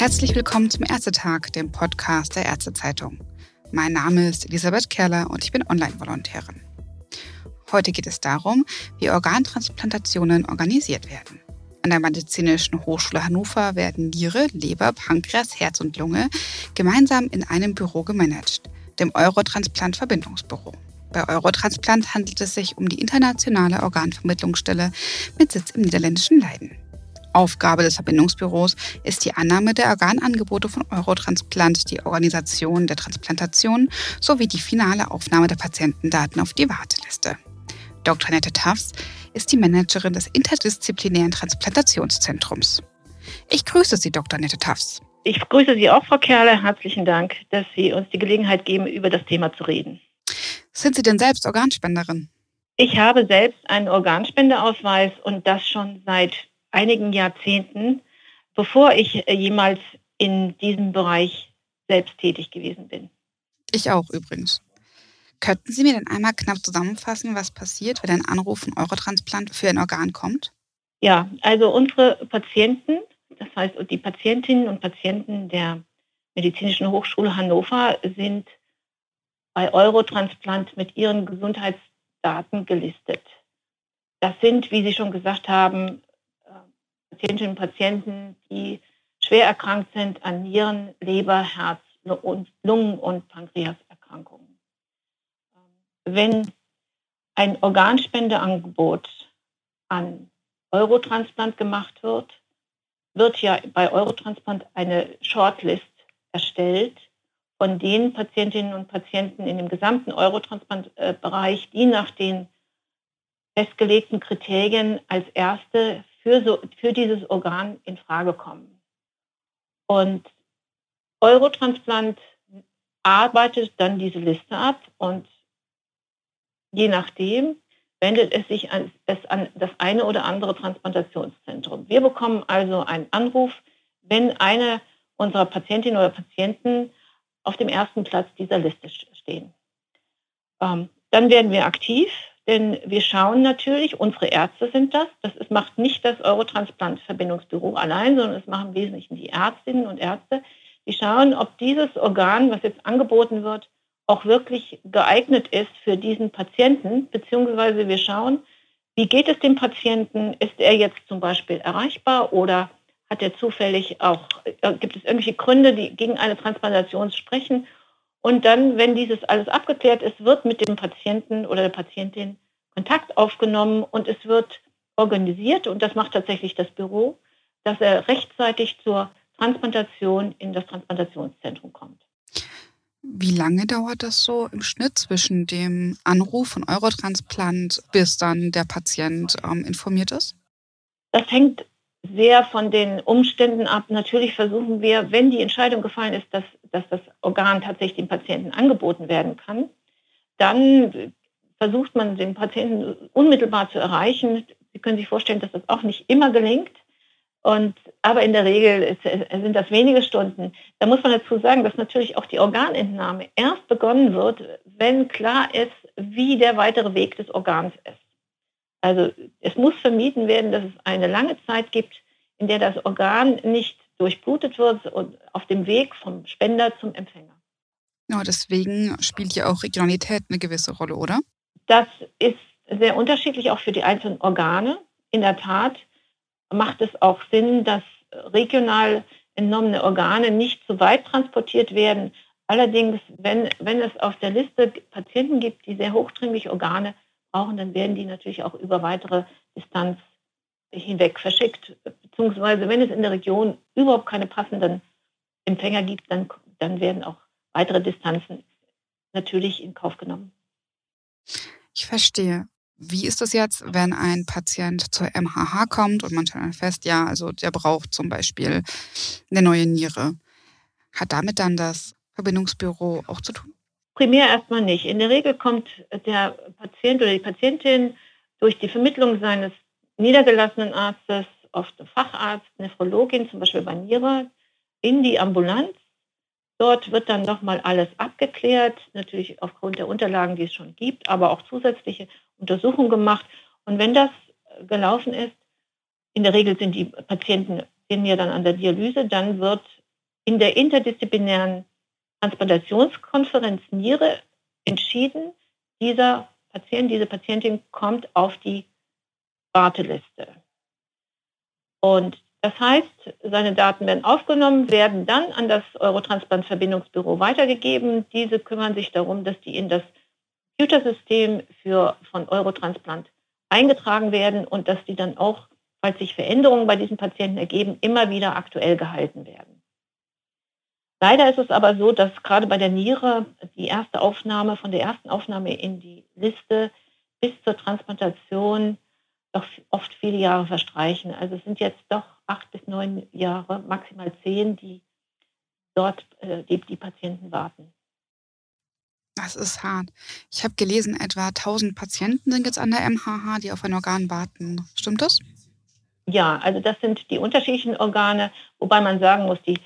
Herzlich willkommen zum Ärztetag, dem Podcast der Ärztezeitung. Mein Name ist Elisabeth Kerler und ich bin Online-Volontärin. Heute geht es darum, wie Organtransplantationen organisiert werden. An der Medizinischen Hochschule Hannover werden Niere, Leber, Pankreas, Herz und Lunge gemeinsam in einem Büro gemanagt, dem Eurotransplant Verbindungsbüro. Bei Eurotransplant handelt es sich um die internationale Organvermittlungsstelle mit Sitz im niederländischen Leiden. Aufgabe des Verbindungsbüros ist die Annahme der Organangebote von Eurotransplant, die Organisation der Transplantation sowie die finale Aufnahme der Patientendaten auf die Warteliste. Dr. Nette Tafs ist die Managerin des interdisziplinären Transplantationszentrums. Ich grüße Sie, Dr. Nette Tafs. Ich grüße Sie auch, Frau Kerle. Herzlichen Dank, dass Sie uns die Gelegenheit geben, über das Thema zu reden. Sind Sie denn selbst Organspenderin? Ich habe selbst einen Organspendeausweis und das schon seit einigen Jahrzehnten, bevor ich äh, jemals in diesem Bereich selbst tätig gewesen bin. Ich auch übrigens. Könnten Sie mir denn einmal knapp zusammenfassen, was passiert, wenn ein Anruf von Eurotransplant für ein Organ kommt? Ja, also unsere Patienten, das heißt die Patientinnen und Patienten der Medizinischen Hochschule Hannover sind bei Eurotransplant mit ihren Gesundheitsdaten gelistet. Das sind, wie Sie schon gesagt haben, Patientinnen und Patienten, die schwer erkrankt sind an Nieren, Leber, Herz, Lungen und Pankreaserkrankungen. Wenn ein Organspendeangebot an Eurotransplant gemacht wird, wird ja bei Eurotransplant eine Shortlist erstellt von den Patientinnen und Patienten in dem gesamten Eurotransplant-Bereich, die nach den festgelegten Kriterien als erste für, so, für dieses Organ in Frage kommen. Und Eurotransplant arbeitet dann diese Liste ab und je nachdem wendet es sich an, es an das eine oder andere Transplantationszentrum. Wir bekommen also einen Anruf, wenn eine unserer Patientinnen oder Patienten auf dem ersten Platz dieser Liste stehen. Ähm, dann werden wir aktiv denn wir schauen natürlich, unsere Ärzte sind das. Das ist, macht nicht das Eurotransplant-Verbindungsbüro allein, sondern es machen im Wesentlichen die Ärztinnen und Ärzte. Die schauen, ob dieses Organ, was jetzt angeboten wird, auch wirklich geeignet ist für diesen Patienten, beziehungsweise wir schauen, wie geht es dem Patienten? Ist er jetzt zum Beispiel erreichbar oder hat er zufällig auch, äh, gibt es irgendwelche Gründe, die gegen eine Transplantation sprechen? Und dann, wenn dieses alles abgeklärt ist, wird mit dem Patienten oder der Patientin Kontakt aufgenommen und es wird organisiert, und das macht tatsächlich das Büro, dass er rechtzeitig zur Transplantation in das Transplantationszentrum kommt. Wie lange dauert das so im Schnitt zwischen dem Anruf von Eurotransplant bis dann der Patient ähm, informiert ist? Das hängt sehr von den Umständen ab. Natürlich versuchen wir, wenn die Entscheidung gefallen ist, dass, dass das Organ tatsächlich dem Patienten angeboten werden kann, dann versucht man den Patienten unmittelbar zu erreichen. Sie können sich vorstellen, dass das auch nicht immer gelingt. Und, aber in der Regel sind das wenige Stunden. Da muss man dazu sagen, dass natürlich auch die Organentnahme erst begonnen wird, wenn klar ist, wie der weitere Weg des Organs ist. Also es muss vermieden werden, dass es eine lange Zeit gibt, in der das Organ nicht durchblutet wird und auf dem Weg vom Spender zum Empfänger. Ja, deswegen spielt ja auch Regionalität eine gewisse Rolle, oder? Das ist sehr unterschiedlich auch für die einzelnen Organe. In der Tat macht es auch Sinn, dass regional entnommene Organe nicht zu weit transportiert werden. Allerdings, wenn, wenn es auf der Liste Patienten gibt, die sehr hochdringliche Organe brauchen, dann werden die natürlich auch über weitere Distanz hinweg verschickt. Beziehungsweise wenn es in der Region überhaupt keine passenden Empfänger gibt, dann, dann werden auch weitere Distanzen natürlich in Kauf genommen. Ich verstehe. Wie ist das jetzt, wenn ein Patient zur MHH kommt und man stellt fest, ja, also der braucht zum Beispiel eine neue Niere? Hat damit dann das Verbindungsbüro auch zu tun? Primär erstmal nicht. In der Regel kommt der Patient oder die Patientin durch die Vermittlung seines niedergelassenen Arztes, oft Facharzt, Nephrologin, zum Beispiel bei Niere, in die Ambulanz. Dort wird dann nochmal alles abgeklärt, natürlich aufgrund der Unterlagen, die es schon gibt, aber auch zusätzliche Untersuchungen gemacht. Und wenn das gelaufen ist, in der Regel sind die Patienten sind ja dann an der Dialyse, dann wird in der interdisziplinären Transplantationskonferenz Niere entschieden, dieser Patient, diese Patientin kommt auf die Warteliste. Und das heißt, seine Daten werden aufgenommen, werden dann an das Eurotransplant-Verbindungsbüro weitergegeben. Diese kümmern sich darum, dass die in das Computersystem für, von Eurotransplant eingetragen werden und dass die dann auch, falls sich Veränderungen bei diesen Patienten ergeben, immer wieder aktuell gehalten werden. Leider ist es aber so, dass gerade bei der Niere die erste Aufnahme, von der ersten Aufnahme in die Liste bis zur Transplantation doch oft viele Jahre verstreichen. Also es sind jetzt doch acht bis neun Jahre, maximal zehn, die dort äh, die, die Patienten warten. Das ist hart. Ich habe gelesen, etwa 1000 Patienten sind jetzt an der MHH, die auf ein Organ warten. Stimmt das? Ja, also das sind die unterschiedlichen Organe, wobei man sagen muss, die,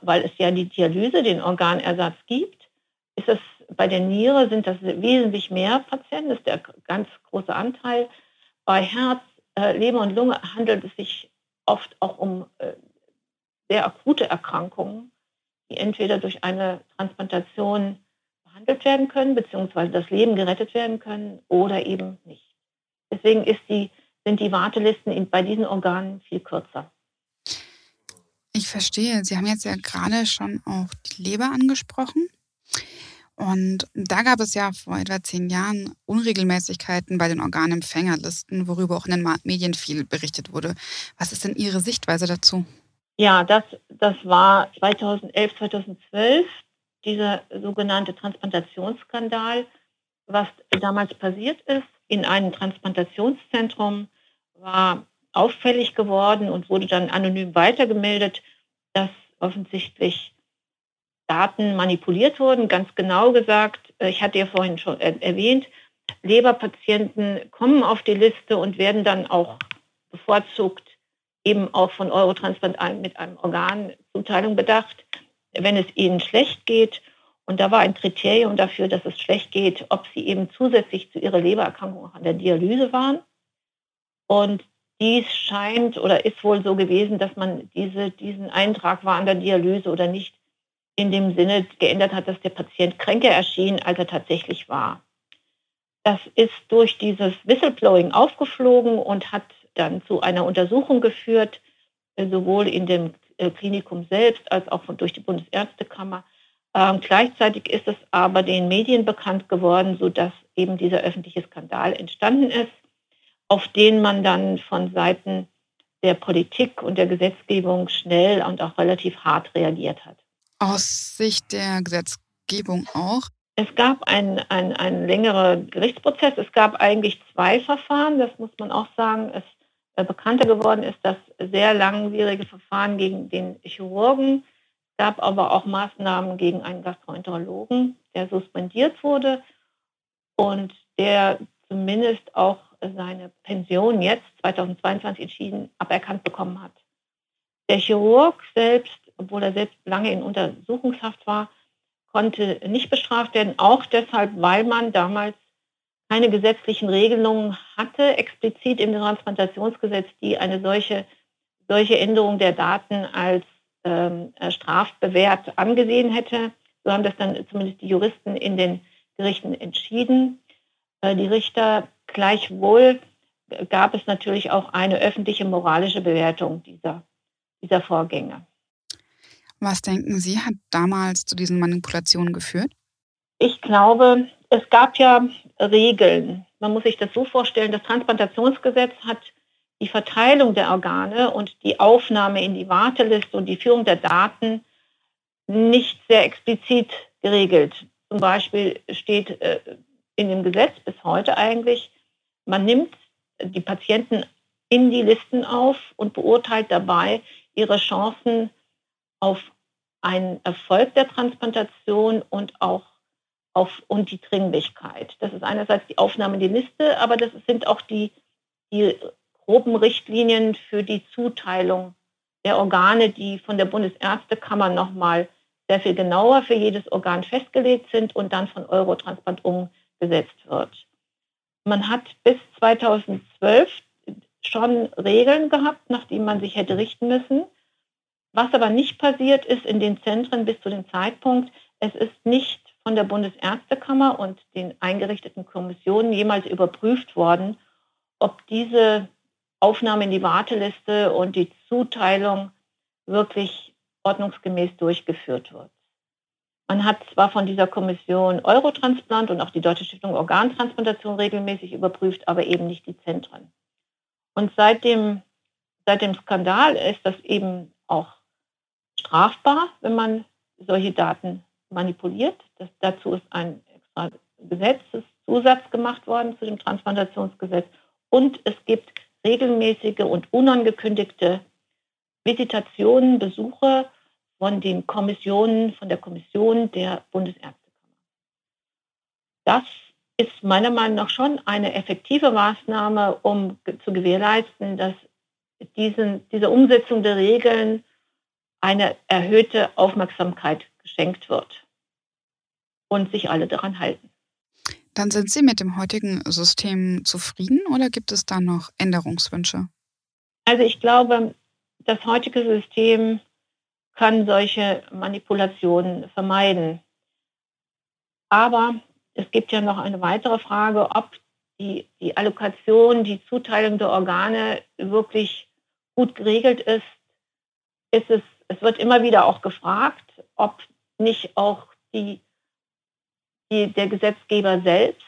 weil es ja die Dialyse, den Organersatz gibt, ist es bei der Niere sind das wesentlich mehr Patienten, das ist der ganz große Anteil. Bei Herz, äh, Leber und Lunge handelt es sich oft auch um äh, sehr akute Erkrankungen, die entweder durch eine Transplantation behandelt werden können, beziehungsweise das Leben gerettet werden können oder eben nicht. Deswegen die, sind die Wartelisten bei diesen Organen viel kürzer. Ich verstehe. Sie haben jetzt ja gerade schon auch die Leber angesprochen. Und da gab es ja vor etwa zehn Jahren Unregelmäßigkeiten bei den Organempfängerlisten, worüber auch in den Medien viel berichtet wurde. Was ist denn Ihre Sichtweise dazu? Ja, das, das war 2011, 2012 dieser sogenannte Transplantationsskandal. Was damals passiert ist, in einem Transplantationszentrum war auffällig geworden und wurde dann anonym weitergemeldet, dass offensichtlich Daten manipuliert wurden. Ganz genau gesagt, äh, ich hatte ja vorhin schon erwähnt, Leberpatienten kommen auf die Liste und werden dann auch bevorzugt eben auch von Eurotransplant mit einem Organzuteilung bedacht, wenn es ihnen schlecht geht. Und da war ein Kriterium dafür, dass es schlecht geht, ob sie eben zusätzlich zu ihrer Lebererkrankung auch an der Dialyse waren. Und dies scheint oder ist wohl so gewesen, dass man diese, diesen Eintrag war an der Dialyse oder nicht in dem Sinne geändert hat, dass der Patient kränker erschien, als er tatsächlich war. Das ist durch dieses Whistleblowing aufgeflogen und hat dann zu einer Untersuchung geführt, sowohl in dem äh, Klinikum selbst als auch durch die Bundesärztekammer. Ähm, gleichzeitig ist es aber den Medien bekannt geworden, sodass eben dieser öffentliche Skandal entstanden ist, auf den man dann von Seiten der Politik und der Gesetzgebung schnell und auch relativ hart reagiert hat aus Sicht der Gesetzgebung auch? Es gab einen ein längeren Gerichtsprozess. Es gab eigentlich zwei Verfahren, das muss man auch sagen. Es äh, bekannter geworden ist das sehr langwierige Verfahren gegen den Chirurgen. Es gab aber auch Maßnahmen gegen einen Gastroenterologen, der suspendiert wurde und der zumindest auch seine Pension jetzt 2022 entschieden aberkannt bekommen hat. Der Chirurg selbst obwohl er selbst lange in Untersuchungshaft war, konnte nicht bestraft werden, auch deshalb, weil man damals keine gesetzlichen Regelungen hatte, explizit im Transplantationsgesetz, die eine solche, solche Änderung der Daten als ähm, strafbewehrt angesehen hätte. So haben das dann zumindest die Juristen in den Gerichten entschieden. Äh, die Richter gleichwohl gab es natürlich auch eine öffentliche moralische Bewertung dieser, dieser Vorgänge. Was denken Sie, hat damals zu diesen Manipulationen geführt? Ich glaube, es gab ja Regeln. Man muss sich das so vorstellen, das Transplantationsgesetz hat die Verteilung der Organe und die Aufnahme in die Warteliste und die Führung der Daten nicht sehr explizit geregelt. Zum Beispiel steht äh, in dem Gesetz bis heute eigentlich, man nimmt die Patienten in die Listen auf und beurteilt dabei ihre Chancen auf einen Erfolg der Transplantation und auch auf und die Dringlichkeit. Das ist einerseits die Aufnahme in die Liste, aber das sind auch die, die groben Richtlinien für die Zuteilung der Organe, die von der Bundesärztekammer nochmal sehr viel genauer für jedes Organ festgelegt sind und dann von Eurotransplant umgesetzt wird. Man hat bis 2012 schon Regeln gehabt, nach denen man sich hätte richten müssen. Was aber nicht passiert ist in den Zentren bis zu dem Zeitpunkt, es ist nicht von der Bundesärztekammer und den eingerichteten Kommissionen jemals überprüft worden, ob diese Aufnahme in die Warteliste und die Zuteilung wirklich ordnungsgemäß durchgeführt wird. Man hat zwar von dieser Kommission Eurotransplant und auch die Deutsche Stiftung Organtransplantation regelmäßig überprüft, aber eben nicht die Zentren. Und seit dem, seit dem Skandal ist das eben auch strafbar, wenn man solche Daten manipuliert. Das, dazu ist ein extra Gesetzeszusatz gemacht worden zu dem Transplantationsgesetz. Und es gibt regelmäßige und unangekündigte Visitationen, Besuche von den Kommissionen, von der Kommission der Bundesärztekammer. Das ist meiner Meinung nach schon eine effektive Maßnahme, um zu gewährleisten, dass diesen, dieser Umsetzung der Regeln eine erhöhte Aufmerksamkeit geschenkt wird und sich alle daran halten. Dann sind Sie mit dem heutigen System zufrieden oder gibt es da noch Änderungswünsche? Also ich glaube, das heutige System kann solche Manipulationen vermeiden. Aber es gibt ja noch eine weitere Frage, ob die, die Allokation, die Zuteilung der Organe wirklich gut geregelt ist. ist es, es wird immer wieder auch gefragt, ob nicht auch die die, der Gesetzgeber selbst,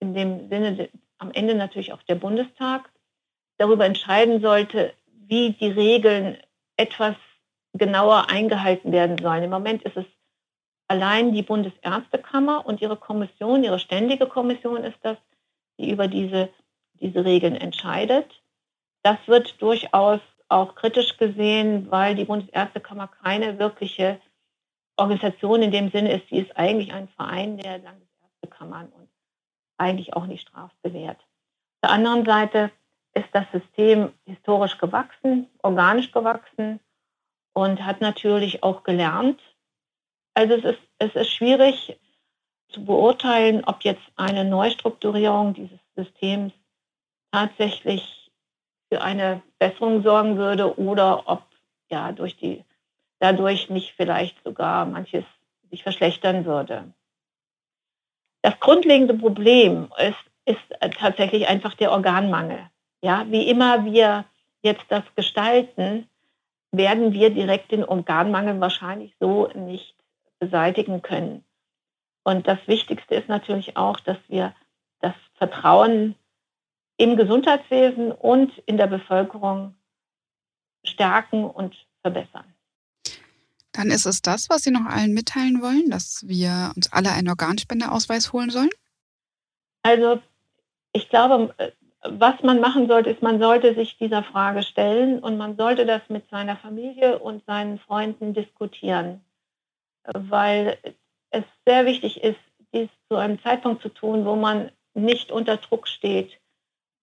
in dem Sinne am Ende natürlich auch der Bundestag, darüber entscheiden sollte, wie die Regeln etwas genauer eingehalten werden sollen. Im Moment ist es allein die Bundesärztekammer und ihre Kommission, ihre ständige Kommission ist das, die über diese, diese Regeln entscheidet. Das wird durchaus auch kritisch gesehen, weil die Bundesärztekammer keine wirkliche Organisation in dem Sinne ist, sie ist eigentlich ein Verein der Landesärztekammern und eigentlich auch nicht strafbewehrt. Auf der anderen Seite ist das System historisch gewachsen, organisch gewachsen und hat natürlich auch gelernt. Also es ist, es ist schwierig zu beurteilen, ob jetzt eine Neustrukturierung dieses Systems tatsächlich für eine Besserung sorgen würde oder ob ja durch die dadurch nicht vielleicht sogar manches sich verschlechtern würde. Das grundlegende Problem ist, ist tatsächlich einfach der Organmangel. Ja, wie immer wir jetzt das gestalten, werden wir direkt den Organmangel wahrscheinlich so nicht beseitigen können. Und das Wichtigste ist natürlich auch, dass wir das Vertrauen im Gesundheitswesen und in der Bevölkerung stärken und verbessern. Dann ist es das, was Sie noch allen mitteilen wollen, dass wir uns alle einen Organspendeausweis holen sollen? Also ich glaube, was man machen sollte, ist, man sollte sich dieser Frage stellen und man sollte das mit seiner Familie und seinen Freunden diskutieren, weil es sehr wichtig ist, dies zu einem Zeitpunkt zu tun, wo man nicht unter Druck steht,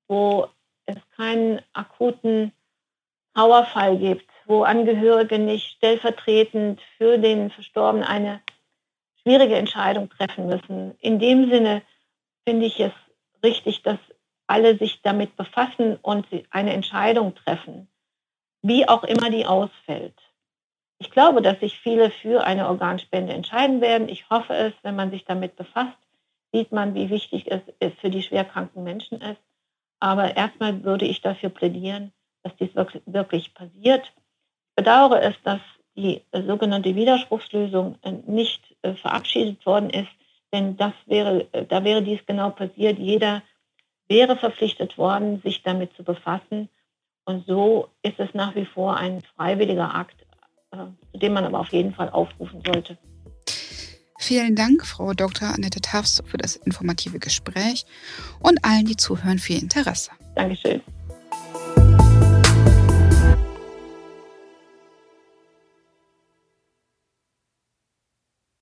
wo es keinen akuten Trauerfall gibt, wo Angehörige nicht stellvertretend für den Verstorbenen eine schwierige Entscheidung treffen müssen. In dem Sinne finde ich es richtig, dass alle sich damit befassen und eine Entscheidung treffen, wie auch immer die ausfällt. Ich glaube, dass sich viele für eine Organspende entscheiden werden. Ich hoffe es, wenn man sich damit befasst, sieht man, wie wichtig es für die schwerkranken Menschen ist. Aber erstmal würde ich dafür plädieren, dass dies wirklich passiert bedauere es, dass die sogenannte Widerspruchslösung äh, nicht äh, verabschiedet worden ist, denn das wäre, äh, da wäre dies genau passiert. Jeder wäre verpflichtet worden, sich damit zu befassen. Und so ist es nach wie vor ein freiwilliger Akt, zu dem man aber auf jeden Fall aufrufen sollte. Vielen Dank, Frau Dr. Annette Tafs, für das informative Gespräch und allen, die zuhören, für Ihr Interesse. Dankeschön.